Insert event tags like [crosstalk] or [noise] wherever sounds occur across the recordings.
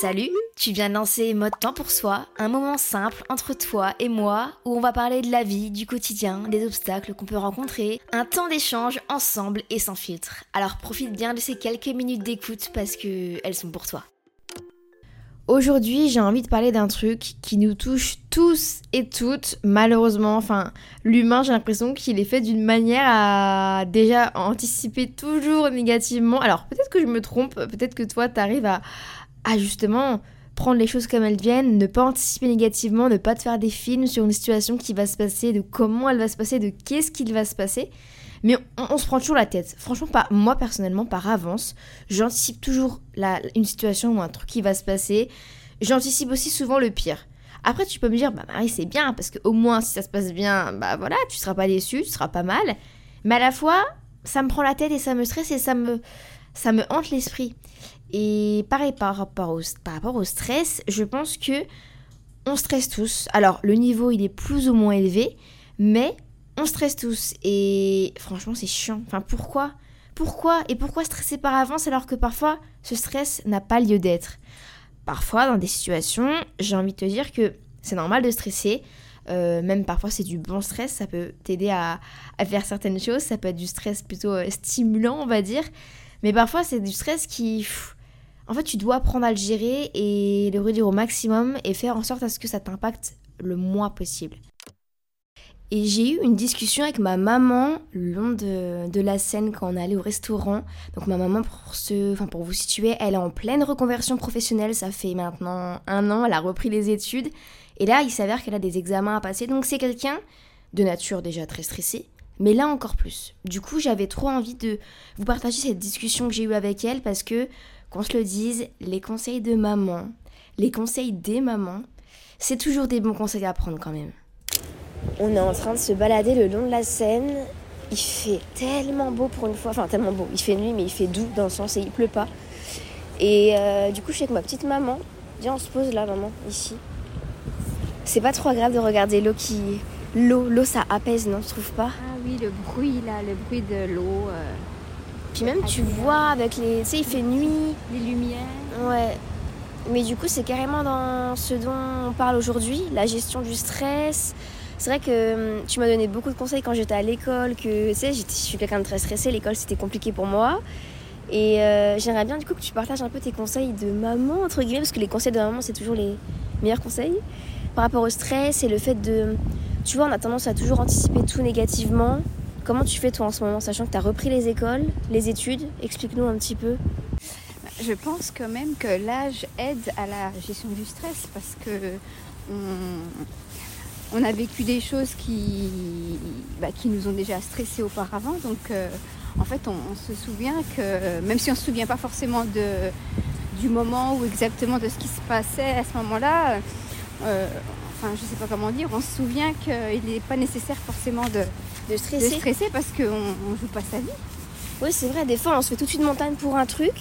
Salut, tu viens de lancer Mode Temps pour Soi, un moment simple entre toi et moi où on va parler de la vie, du quotidien, des obstacles qu'on peut rencontrer, un temps d'échange ensemble et sans filtre. Alors profite bien de ces quelques minutes d'écoute parce que elles sont pour toi. Aujourd'hui, j'ai envie de parler d'un truc qui nous touche tous et toutes, malheureusement. Enfin, l'humain, j'ai l'impression qu'il est fait d'une manière à déjà anticiper toujours négativement. Alors, peut-être que je me trompe, peut-être que toi, t'arrives à, à justement prendre les choses comme elles viennent, ne pas anticiper négativement, ne pas te faire des films sur une situation qui va se passer, de comment elle va se passer, de qu'est-ce qu'il va se passer. Mais on, se prend toujours la tête. Franchement, pas, moi personnellement, par avance, j'anticipe toujours une situation ou un truc qui va se passer. J'anticipe aussi souvent le pire. Après, tu peux me dire, bah Marie, c'est bien, parce qu'au moins, si ça se passe bien, bah voilà, tu seras pas déçu, tu seras pas mal. Mais à la fois, ça me prend la tête et ça me stresse et ça me, ça me hante l'esprit. Et pareil par rapport, au, par rapport au stress, je pense que on stresse tous. Alors, le niveau, il est plus ou moins élevé, mais on stresse tous. Et franchement, c'est chiant. Enfin, pourquoi? Pourquoi? Et pourquoi stresser par avance alors que parfois, ce stress n'a pas lieu d'être? Parfois, dans des situations, j'ai envie de te dire que c'est normal de stresser. Euh, même parfois, c'est du bon stress. Ça peut t'aider à, faire certaines choses. Ça peut être du stress plutôt euh, stimulant, on va dire. Mais parfois, c'est du stress qui... En fait, tu dois apprendre à le gérer et le réduire au maximum et faire en sorte à ce que ça t'impacte le moins possible. Et j'ai eu une discussion avec ma maman le long de, la scène quand on allait au restaurant. Donc ma maman, pour, ce, enfin pour vous situer, elle est en pleine reconversion professionnelle. Ça fait maintenant un an, elle a repris les études. Et là, il s'avère qu'elle a des examens à passer. Donc c'est quelqu'un de nature déjà très stressé, mais là encore plus. Du coup, j'avais trop envie de vous partager cette discussion que j'ai eue avec elle parce que qu'on se le dise, les conseils de maman, les conseils des mamans, c'est toujours des bons conseils à prendre quand même. On est en train de se balader le long de la Seine. Il fait tellement beau pour une fois, enfin tellement beau. Il fait nuit, mais il fait doux dans le sens et il pleut pas. Et euh, du coup, je suis avec ma petite maman. Viens, on se pose là, maman, ici. C'est pas trop agréable de regarder l'eau qui. L'eau, l'eau, ça apaise, non, tu trouves pas? Ah oui, le bruit là, le bruit de l'eau. Euh, puis même tu vois avec les... Tu sais, il fait nuit. Les lumières. Ouais. Mais du coup, c'est carrément dans ce dont on parle aujourd'hui, la gestion du stress. C'est vrai que hum, tu m'as donné beaucoup de conseils quand j'étais à l'école, que tu sais, je suis quelqu'un de très stressé, l'école c'était compliqué pour moi. Et euh, j'aimerais bien du coup que tu partages un peu tes conseils de maman, entre guillemets, parce que les conseils de maman c'est toujours les meilleurs conseils. Par rapport au stress et le fait de. Tu vois, on a tendance à toujours anticiper tout négativement. Comment tu fais toi en ce moment, sachant que tu as repris les écoles, les études? Explique-nous un petit peu. Je pense quand même que l'âge aide à la gestion du stress parce que on, a vécu des choses qui, bah, qui nous ont déjà stressés auparavant. Donc euh, en fait, on, se souvient que, même si on ne se souvient pas forcément du moment ou exactement de ce qui se passait à ce moment-là, euh, enfin je ne sais pas comment dire, on se souvient qu'il n'est pas nécessaire forcément de, de stresser. De stresser parce qu'on ne joue pas sa vie. Oui, c'est vrai, des fois on se fait toute une montagne pour un truc,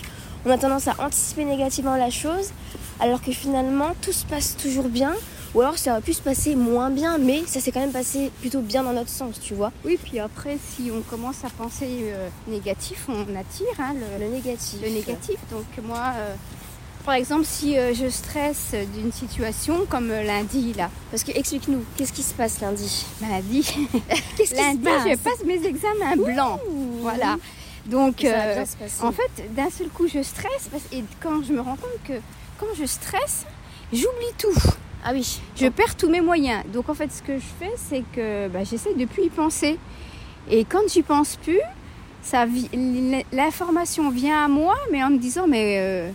on a tendance à anticiper négativement la chose, alors que finalement tout se passe toujours bien, Ou alors ça aurait pu se passer moins bien, mais ça s'est quand même passé plutôt bien dans notre sens, tu vois. Oui, puis après, si on commence à penser euh, négatif, on attire hein, le, Le négatif. le négatif. Donc moi, euh, par exemple, si euh, je stresse d'une situation comme euh, lundi, là, Parce que explique-nous, qu'est-ce qui se passe lundi? Lundi, [laughs] Qu'est-ce qui lundi, se passe je passe? mes examens blancs. Voilà. Donc, euh, en fait, d'un seul coup, je stresse parce- et quand je me rends compte que quand je stresse, j'oublie tout. ah oui, Je perds tous mes moyens. Donc en fait, ce que je fais, c'est que bah, j'essaie de plus y penser. Et quand j'y pense plus, l'information vient à moi, mais en me disant, mais euh,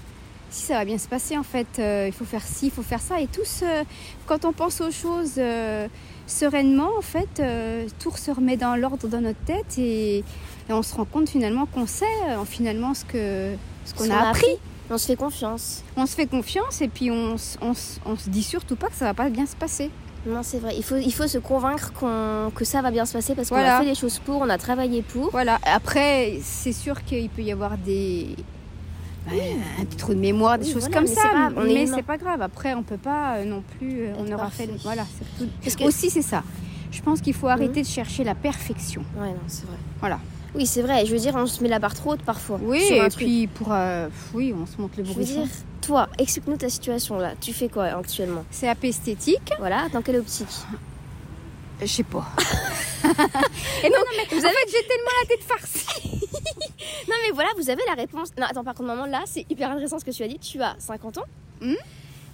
si ça va bien se passer, en fait, euh, il faut faire ci, il faut faire ça. Et tout ce- quand on pense aux choses euh, sereinement, en fait, euh, tout se remet dans l'ordre dans notre tête et, et on se rend compte finalement qu'on sait euh, finalement ce que ce qu'on a appris. on se fait confiance. On se fait confiance et puis on, on se dit surtout pas que ça va pas bien se passer. Non, c'est vrai. Il faut, il faut se convaincre qu'on- que ça va bien se passer parce qu'on Voilà. a fait les choses pour, on a travaillé pour. Voilà. Après, c'est sûr qu'il peut y avoir des un petit trou de mémoire, des Oui, choses voilà, comme mais ça. grave, on mais c'est pas grave. Après, on peut pas euh, non plus. euh, on aura parfait. fait. Voilà. tout. Parce que- Aussi, c'est ça. Je pense qu'il faut arrêter de chercher la perfection. Ouais, non, c'est vrai. Voilà. Oui, c'est vrai. Je veux dire, on se met la barre trop haute parfois. Oui. Et truc. puis pour, euh, oui, on se monte le Je veux dire, toi, explique-nous ta situation là. Tu fais quoi actuellement? CAP esthétique. Voilà, dans quelle optique? Je sais pas. [laughs] [laughs] et non, non, mais vous avez... en fait, j'ai tellement la tête farcie. Mais voilà, vous avez la réponse. Non, attends, par contre, maman, là, c'est hyper intéressant ce que tu as dit. Tu as 50 ans Hmm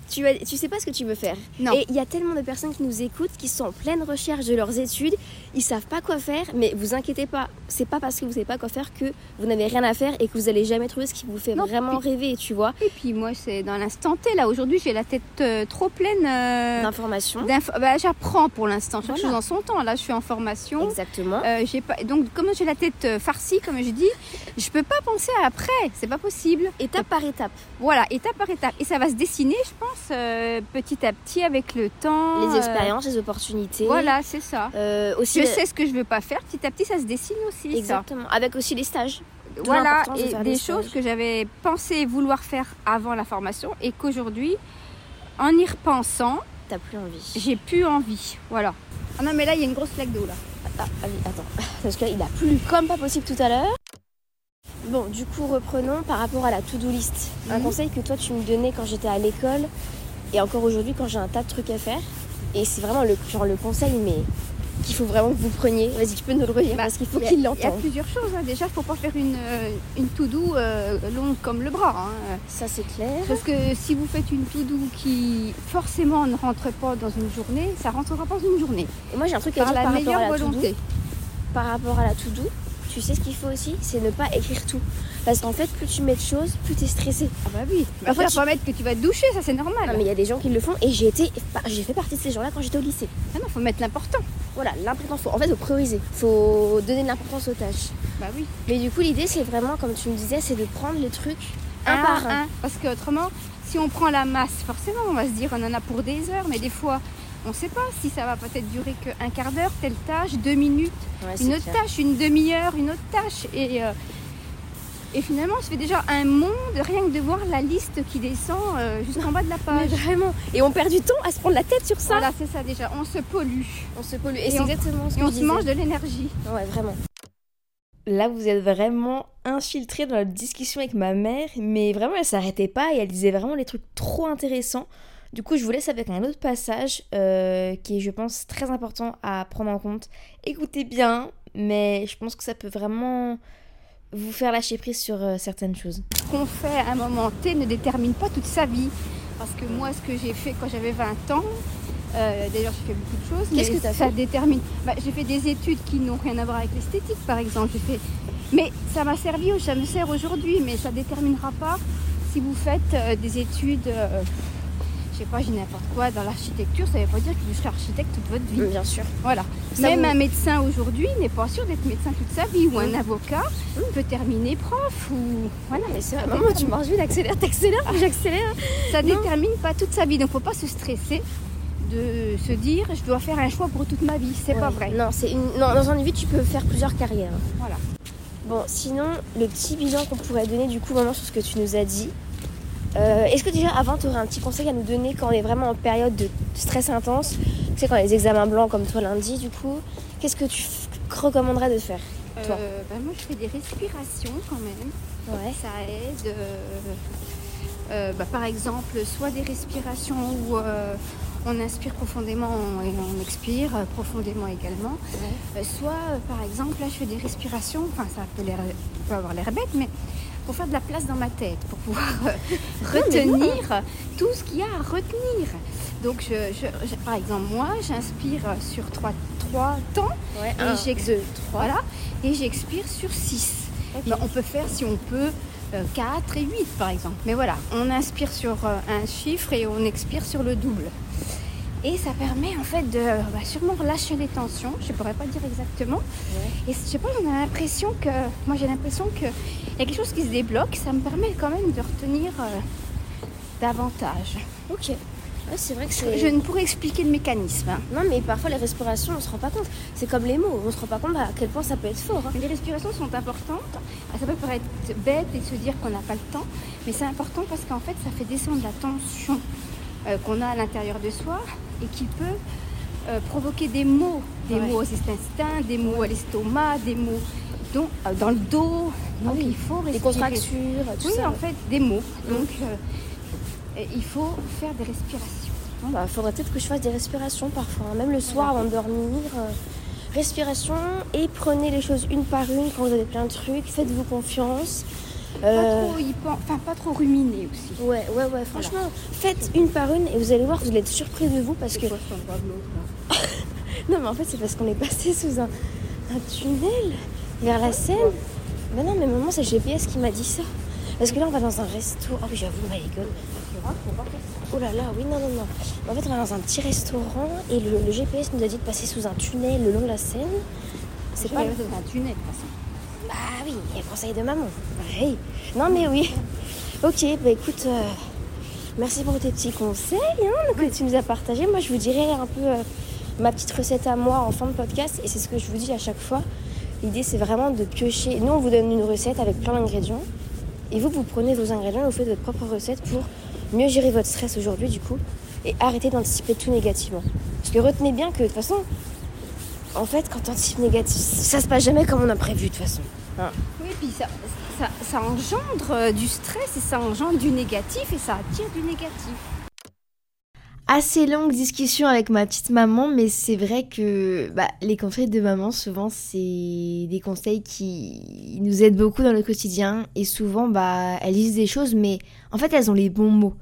tu, as, tu sais pas ce que tu veux faire. Non. Et il y a tellement de personnes qui nous écoutent, qui sont en pleine recherche de leurs études, ils savent pas quoi faire, mais vous inquiétez pas, c'est pas parce que vous savez pas quoi faire que vous n'avez rien à faire et que vous allez jamais trouver ce qui vous fait Non, vraiment puis- rêver, tu vois, Et puis moi, c'est dans l'instant T. Là, aujourd'hui, j'ai la tête euh, trop pleine. euh, d'informations. d'info- bah, J'apprends pour l'instant. Chaque Voilà. chose en son temps. Là, je suis en formation. Exactement. Euh, j'ai pas... Donc, comme j'ai la tête euh, farcie, comme je dis, je peux pas penser à après. C'est pas possible. étape par étape. Voilà, étape par étape. Et ça va se dessiner, je pense, euh, petit à petit avec le temps. Les expériences, les opportunités. Voilà, c'est ça. Aussi sais ce que je veux pas faire. Petit à petit, ça se dessine aussi. ça. Exactement. Avec aussi les stages. Voilà, de et des choses stages. que j'avais pensé vouloir faire avant la formation et qu'aujourd'hui, en y repensant, T'as plus envie. j'ai plus envie. Voilà. Ah non, mais là, il y a une grosse flaque d'eau là. Ah, ah oui, attends. [laughs] Parce qu'il a plu comme pas possible tout à l'heure. Bon, du coup, reprenons par rapport à la to-do list. Un Mhm. conseil que toi, tu me donnais quand j'étais à l'école et encore aujourd'hui quand j'ai un tas de trucs à faire. Et c'est vraiment le, genre, le conseil, mais qu'il faut vraiment que vous preniez. Vas-y, tu peux nous le redire Bah, parce qu'il faut Il y a- qu'il Il y a l'entende. plusieurs choses. hein. Déjà, il faut pas faire une, euh, une to-do euh, longue comme le bras. hein. Ça, c'est clair. Parce que si vous faites une to-do qui forcément ne rentre pas dans une journée, ça rentrera pas dans une journée. Et moi, j'ai un truc à Par dire la par rapport meilleure à la volonté. Par rapport à la to-do, tu sais ce qu'il faut aussi C'est ne pas écrire tout. Parce qu'en fait, plus tu mets de choses, plus tu es stressé. Ah bah oui. Bah, Parfois, tu tu- vas pas mettre que tu vas te doucher, ça c'est normal. Non, mais il y a des gens qui le font et j'ai été, j'ai fait partie de ces gens-là quand j'étais au lycée. Ah non, faut mettre l'important. Voilà, l'importance, faut, en fait, faut prioriser. Faut donner de l'importance aux tâches. Bah oui. Mais du coup, l'idée, c'est vraiment, comme tu me disais, c'est de prendre les trucs un, par un. Parce que autrement, si on prend la masse, forcément, on va se dire on en a pour des heures, mais des fois, on sait pas si ça va peut-être durer qu'un quart d'heure, telle tâche, deux minutes, Ouais, une autre clair. tâche, une demi-heure, une autre tâche. Et, euh, et finalement, on se fait déjà un monde rien que de voir la liste qui descend euh, jusqu'en bas de la Mais page. vraiment. Et on perd du temps à se prendre la tête sur ça. Voilà, c'est ça déjà. On se pollue On se pollue. Et, Et c'est on- exactement ce et que on je se mange de l'énergie. Ouais, vraiment. Là, vous êtes vraiment infiltré dans la discussion avec ma mère, mais vraiment, elle s'arrêtait pas et elle disait vraiment des trucs trop intéressants. Du coup, je vous laisse avec un autre passage euh, qui est, je pense, très important à prendre en compte. Écoutez bien, mais je pense que ça peut vraiment vous faire lâcher prise sur euh, certaines choses. Ce qu'on fait à un moment T ne détermine pas toute sa vie. Parce que moi, ce que j'ai fait quand j'avais 20 ans, euh, d'ailleurs j'ai fait beaucoup de choses, Qu'est-ce mais que ça fait détermine. Bah, j'ai fait des études qui n'ont rien à voir avec l'esthétique, par exemple. J'ai fait... Mais ça m'a servi, ça me sert aujourd'hui, mais ça déterminera pas si vous faites euh, des études, euh, je sais pas, j'ai n'importe quoi, dans l'architecture, ça ne veut pas dire que vous serez architecte toute votre vie. Bien sûr. Voilà. Ça Même vous- un médecin aujourd'hui n'est pas sûr d'être médecin toute sa vie, ou un Mm. avocat peut terminer prof, ou voilà. Mais c'est vrai. Maman, tu marches vite, accélère, t'accélères, j'accélère. Ça Non. détermine pas toute sa vie, donc faut pas se stresser de se dire je dois faire un choix pour toute ma vie. C'est pas vrai. Non, c'est une... non, dans une vie, tu peux faire plusieurs carrières. Voilà. Bon, sinon, le petit bilan qu'on pourrait donner du coup vraiment sur ce que tu nous as dit, Euh, Est-ce que déjà avant, tu aurais un petit conseil à nous donner quand on est vraiment en période de stress intense Tu sais, quand les examens blancs comme toi lundi, du coup, qu'est-ce que tu recommanderais de faire Toi? Euh, bah, moi, je fais des respirations quand même. Ouais. Ça aide. euh, bah, par exemple, soit des respirations où on inspire profondément et on expire profondément également. Soit, par exemple, là, je fais des respirations. Enfin, ça peut, peut avoir l'air bête, mais pour faire de la place dans ma tête, pour pouvoir euh, [laughs] retenir tout ce qu'il y a à retenir. Donc, je, je- je- par exemple, moi, j'inspire sur trois, trois temps Ouais, Et un, j'ex- deux, trois. voilà, et j'expire sur 6. Ok. on peut faire, si on peut, 4 et 8 par exemple. Mais voilà, on inspire sur euh, un chiffre et on expire sur le double. Et ça permet en fait de bah, sûrement relâcher les tensions, je ne pourrais pas dire exactement. Et je sais pas, on a l'impression que, moi j'ai l'impression qu'il y a quelque chose qui se débloque, ça me permet quand même de retenir euh, davantage. Ok. Ouais, c'est vrai que c'est. Je ne pourrais expliquer le mécanisme. hein. Non, mais parfois les respirations, on se rend pas compte. C'est comme les mots, on se rend pas compte à quel point ça peut être fort. hein. Les respirations sont importantes. Ah, Ça peut paraître bête et se dire qu'on n'a pas le temps, mais c'est important parce qu'en fait, ça fait descendre la tension euh, qu'on a à l'intérieur de soi et qui peut euh, provoquer des maux, des Ouais. maux aux intestins, des maux à l'estomac, des maux donc, euh, dans le dos. Donc oui. il faut respirer. contractures, tout Oui, ça. en fait, des mots. Donc euh, il faut faire des respirations. Bon, bah, faudrait peut-être que je fasse des respirations parfois, hein, même le soir avant de dormir. respiration et prenez les choses une par une quand vous avez plein de trucs. Faites-vous confiance. Pas Euh, trop y pen- enfin pas trop ruminer aussi. Ouais, ouais, ouais, franchement, faites une par une et vous allez voir, vous allez être surpris de vous parce que. Quoi [laughs] Non, mais en fait, c'est parce qu'on est passé sous un, un tunnel vers la Seine. Mais non, mais maman, c'est le GPS qui m'a dit ça. Parce que là, on va dans un resto. Oh oui, j'avoue, my god. Oh là là, oui, non, non, non. En fait, on va dans un petit restaurant et le, le GPS nous a dit de passer sous un tunnel le long de la Seine. C'est pas. dans un tunnel de toute façon. Bah oui, il y a le conseil de maman. Pareil. Non, mais oui. Ok, bah écoute, euh, merci pour tes petits conseils hein, que tu nous as partagés. Moi, je vous dirai un peu euh, ma petite recette à moi en fin de podcast et c'est ce que je vous dis à chaque fois. L'idée, c'est vraiment de piocher. Nous, on vous donne une recette avec plein d'ingrédients et vous, vous prenez vos ingrédients et vous faites votre propre recette pour mieux gérer votre stress aujourd'hui, du coup, et arrêter d'anticiper tout négativement. Parce que retenez bien que de toute façon, en fait, quand on anticipe négatif, ça se passe jamais comme on a prévu de toute façon. Oui, puis ça, ça, ça engendre euh, du stress et ça engendre du négatif et ça attire du négatif. assez longue discussion avec ma petite maman, mais c'est vrai que bah, les conseils de maman, souvent, c'est des conseils qui nous aident beaucoup dans le quotidien. Et souvent, bah, elles disent des choses, mais en fait, elles ont les bons mots.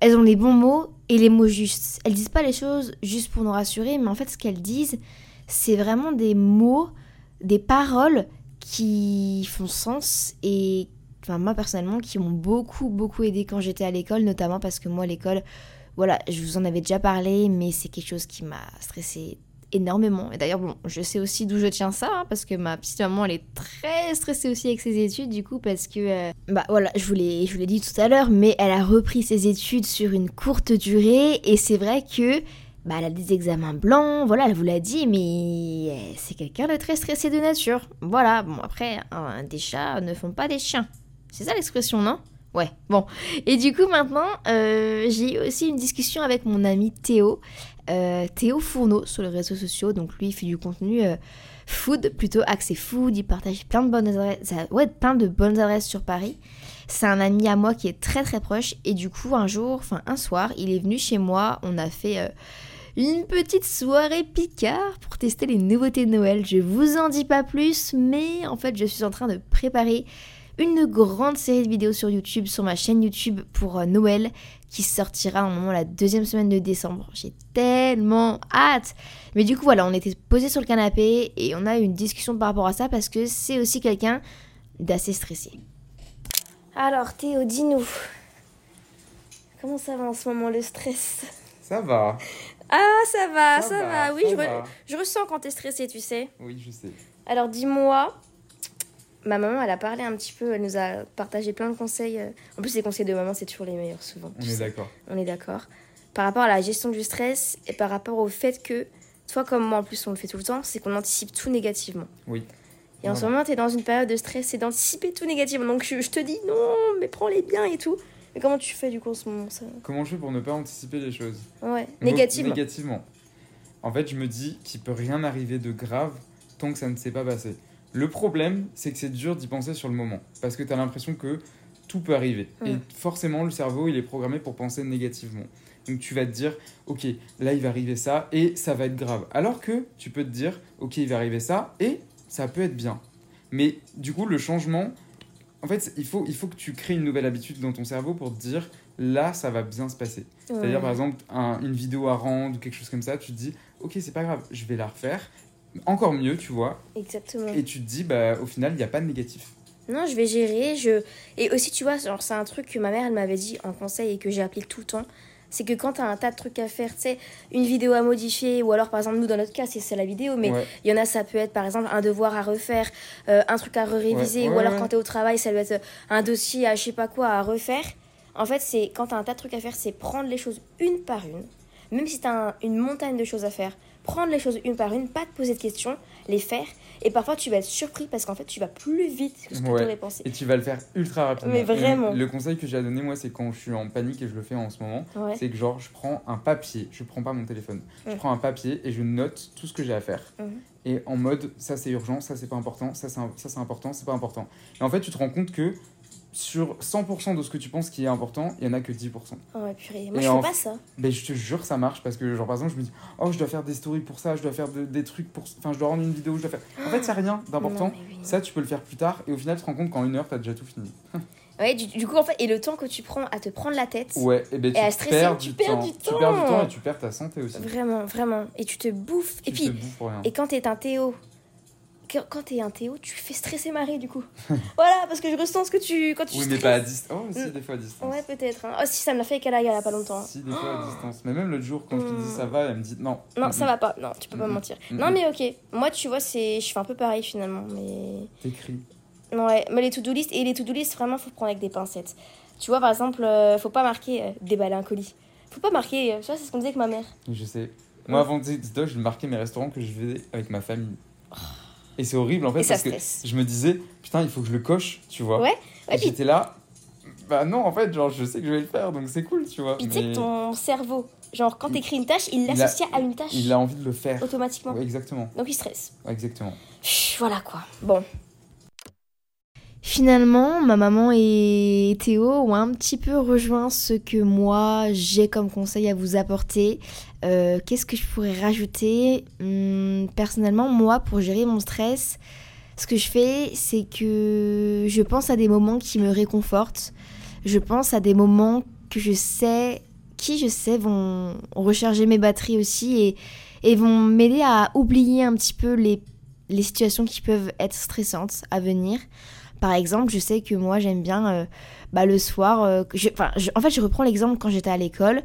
Elles ont les bons mots et les mots justes. Elles disent pas les choses juste pour nous rassurer, mais en fait, ce qu'elles disent, c'est vraiment des mots, des paroles qui font sens et enfin moi personnellement qui m'ont beaucoup beaucoup aidé quand j'étais à l'école notamment parce que moi l'école voilà, je vous en avais déjà parlé, mais c'est quelque chose qui m'a stressé énormément. Et d'ailleurs, bon, je sais aussi d'où je tiens ça, hein, parce que ma petite maman, elle est très stressée aussi avec ses études, du coup, parce que, euh, bah voilà, je je vous l'ai dit tout à l'heure, mais elle a repris ses études sur une courte durée, et c'est vrai que, bah, elle a des examens blancs, voilà, elle vous l'a dit, mais euh, c'est quelqu'un de très stressé de nature. Voilà, bon, après, hein, des chats ne font pas des chiens. C'est ça l'expression, non? Ouais, bon. Et du coup, maintenant, euh, j'ai aussi une discussion avec mon ami Théo, euh, Théo Fourneau sur les réseaux sociaux. Donc, lui, il fait du contenu food, plutôt axé food. Il partage plein de bonnes adresses, ouais, plein de bonnes adresses sur Paris. C'est un ami à moi qui est très très proche. Et du coup, un jour, enfin un soir, il est venu chez moi. On a fait une petite soirée Picard pour tester les nouveautés de Noël. Je vous en dis pas plus, mais en fait, je suis en train de préparer une grande série de vidéos sur YouTube, sur ma chaîne YouTube pour euh, Noël, qui sortira normalement la deuxième semaine de décembre. J'ai tellement hâte Mais du coup, voilà, on était posés sur le canapé et on a eu une discussion par rapport à ça parce que c'est aussi quelqu'un d'assez stressé. Alors Théo, dis-nous. Comment ça va en ce moment le stress? Ça va. Ah ça va, ça, Ça va. va, Oui, ça je, re- je ressens quand t'es stressé, tu sais. Oui, je sais. Alors dis-moi, ma maman, elle a parlé un petit peu, elle nous a partagé plein de conseils. euh. En plus, les conseils de maman, c'est toujours les meilleurs, souvent. On est d'accord. On est d'accord. Par rapport à la gestion du stress et par rapport au fait que, toi comme moi en plus, on le fait tout le temps, c'est qu'on anticipe tout négativement. Oui. Et en ce moment, tu es dans une période de stress et d'anticiper tout négativement. Donc je, je te dis non, mais prends-les bien et tout. Mais comment tu fais du coup en ce moment ça Comment je fais pour ne pas anticiper les choses Ouais, négativement. Négativement. En fait, je me dis qu'il peut rien arriver de grave tant que ça ne s'est pas passé. Le problème, c'est que c'est dur d'y penser sur le moment. Parce que tu as l'impression que tout peut arriver. Et Mm. forcément, le cerveau, il est programmé pour penser négativement. Donc tu vas te dire, ok, là, il va arriver ça et ça va être grave. Alors que tu peux te dire, ok, il va arriver ça et ça peut être bien. Mais du coup, le changement, en fait, il faut, il faut que tu crées une nouvelle habitude dans ton cerveau pour te dire, là, ça va bien se passer. C'est-à-dire, par exemple, un- une vidéo à rendre ou quelque chose comme ça, tu te dis, ok, c'est pas grave, je vais la refaire. Encore mieux, tu vois. Exactement. Et tu te dis, bah, au final, il n'y a pas de négatif. Non, je vais gérer. Je... Et aussi, tu vois, c'est un truc que ma mère, elle m'avait dit en conseil et que j'ai appliqué tout le temps. C'est que quand tu as un tas de trucs à faire, tu sais, une vidéo à modifier, ou alors par exemple, nous dans notre cas, c'est la vidéo, mais Ouais. il y en a, ça peut être par exemple un devoir à refaire, euh, un truc à réviser, Ouais, ou ouais, alors quand tu es au travail, ça doit être un dossier à je sais pas quoi à refaire. En fait, c'est quand tu as un tas de trucs à faire, c'est prendre les choses une par une, même si tu as une montagne de choses à faire, prendre les choses une par une, pas te poser de questions, les faire. Et parfois, tu vas être surpris parce qu'en fait, tu vas plus vite que ce que Ouais. tu aurais pensé. Et tu vas le faire ultra rapidement. Mais vraiment. Et Le conseil que j'ai à donner, moi, c'est quand je suis en panique et je le fais en ce moment, Ouais. c'est que genre, je prends un papier, je prends pas mon téléphone, je prends un papier et je note tout ce que j'ai à faire. Mhm. Et en mode, ça c'est urgent, ça c'est pas important, ça c'est un- ça, c'est important, c'est pas important. Et en fait, tu te rends compte que sur 100% de ce que tu penses qui est important, il y en a que 10%. Oh, ouais, purée. Moi, Et je en- fais pas ça. Ben, je te jure, ça marche parce que, genre, par exemple, je me dis, oh, je dois faire des stories pour ça, je dois faire de- des trucs pour. Enfin, je dois rendre une vidéo, je dois faire. [gasps] En fait, c'est rien d'important. Mais oui. Ça, tu peux le faire plus tard et au final, tu te rends compte qu'en une heure, t'as déjà tout fini. [laughs] Ouais, du, du coup, en fait, et le temps que tu prends à te prendre la tête, Ouais, et ben tu à stresser, perds, tu du, perds temps. du Tu perds du temps. temps et tu perds ta santé aussi. vraiment, vraiment. Et tu te bouffes. Tu et te puis, bouffes pour rien. et quand t'es un Théo, quand t'es un Théo, tu fais stresser Marie, du coup. [laughs] voilà, parce que je ressens ce que tu. Quand tu Oui, mais pas à distance. Oh, si, Mm. des fois à distance. Ouais, peut-être. hein. Oh, si, ça me l'a fait avec Alaga il y a pas longtemps. Si, des fois à [gasps] distance. Mais même l'autre jour, quand je te dis Mm. ça va, elle me dit non. Non, Mm, ça mm. va pas. Non, tu peux pas mentir. Non, mais ok. Moi, tu vois, c'est, je fais un peu pareil finalement. Mais T'écris. ouais, mais les to-do list et les to-do list, vraiment, faut prendre avec des pincettes. Tu vois, par exemple, euh, faut pas marquer euh, déballer un colis. Faut pas marquer. euh, tu vois, c'est ce qu'on disait avec ma mère. Je sais. Moi, avant de TikTok, je marquais mes restaurants que je vais avec ma famille. Et c'est horrible en fait Et ça parce que je me disais, putain, il faut que je le coche, tu vois. Ouais. Et Ouais, puis- j'étais là, bah non, en fait, genre, je sais que je vais le faire, donc c'est cool, tu vois. Puis tu sais Mais que ton cerveau, genre quand t'écris une tâche, il l'associe à une tâche Il a envie de le faire. automatiquement. Ouais, exactement, Donc il stresse. exactement. Voilà quoi. Bon. Finalement, ma maman et Théo ont un petit peu rejoint ce que moi j'ai comme conseil à vous apporter. Euh, Qu'est-ce que je pourrais rajouter? Hum, Personnellement, moi, pour gérer mon stress, ce que je fais, c'est que je pense à des moments qui me réconfortent. Je pense à des moments que je sais, qui je sais vont recharger mes batteries aussi et, vont m'aider à oublier un petit peu les, les situations qui peuvent être stressantes à venir. Par exemple, je sais que moi j'aime bien euh, bah, le soir. euh, en fait, je reprends l'exemple quand j'étais à l'école.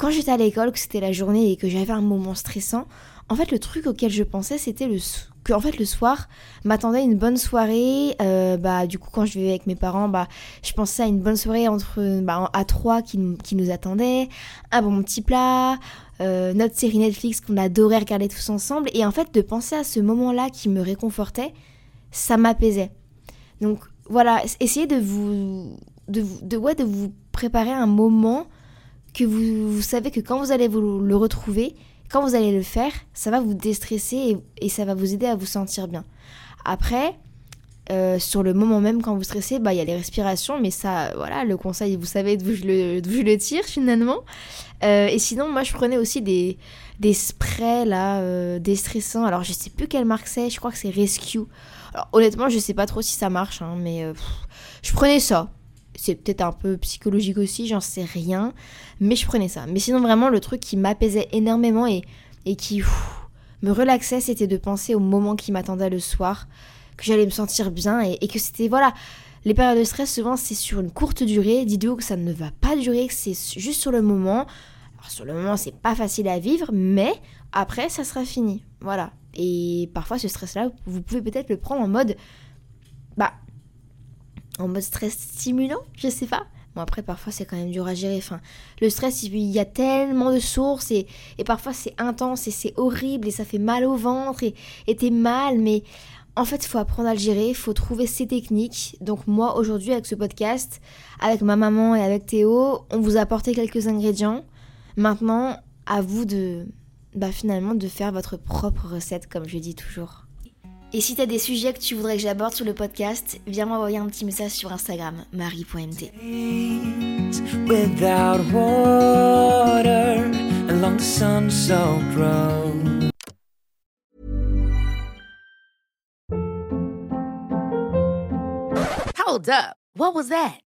Quand j'étais à l'école, que c'était la journée et que j'avais un moment stressant, en fait, le truc auquel je pensais, c'était le que en fait le soir m'attendait une bonne soirée. euh, bah, du coup, quand je vivais avec mes parents, bah, je pensais à une bonne soirée entre bah, à trois qui, qui nous attendait, un bon petit plat, euh, notre série Netflix qu'on adorait regarder tous ensemble. Et en fait, de penser à ce moment-là qui me réconfortait, ça m'apaisait. Donc voilà, essayez de vous, de, de, de vous préparer un moment que vous, vous savez que quand vous allez vous le retrouver, quand vous allez le faire, ça va vous déstresser et, et ça va vous aider à vous sentir bien. Après, euh, sur le moment même quand vous stressez, bah il y a les respirations, mais ça, voilà, le conseil, vous savez d'où je le, je le tire finalement. Euh, et sinon, moi je prenais aussi des, des sprays là, euh, déstressants. Alors je sais plus quelle marque c'est, je crois que c'est Rescue. Alors honnêtement, je sais pas trop si ça marche, hein, mais euh, je prenais ça. C'est peut-être un peu psychologique aussi, j'en sais rien, mais je prenais ça. Mais sinon, vraiment, le truc qui m'apaisait énormément et, qui me relaxait, c'était de penser au moment qui m'attendait le soir, que j'allais me sentir bien et, et que c'était, voilà, les périodes de stress, souvent, c'est sur une courte durée. Dites-vous que ça ne va pas durer, que c'est juste sur le moment. Alors, sur le moment, c'est pas facile à vivre, mais après, ça sera fini. Voilà. Et parfois, ce stress-là, vous pouvez peut-être le prendre en mode. Bah. En mode stress stimulant, je sais pas. Bon, après, parfois, c'est quand même dur à gérer. Enfin, le stress, il y a tellement de sources et, et parfois, c'est intense et c'est horrible et ça fait mal au ventre et t'es mal, mais En fait, faut apprendre à le gérer, faut trouver ses techniques. Donc moi, aujourd'hui, avec ce podcast, avec ma maman et avec Théo, on vous a apporté quelques ingrédients. Maintenant, à vous de, bah, finalement, de faire votre propre recette, comme je dis toujours. Et si t'as des sujets que tu voudrais que j'aborde sur le podcast, viens m'envoyer un petit message sur Instagram, marie.mt. without water along the sun-soaked road. Hold up. What was that?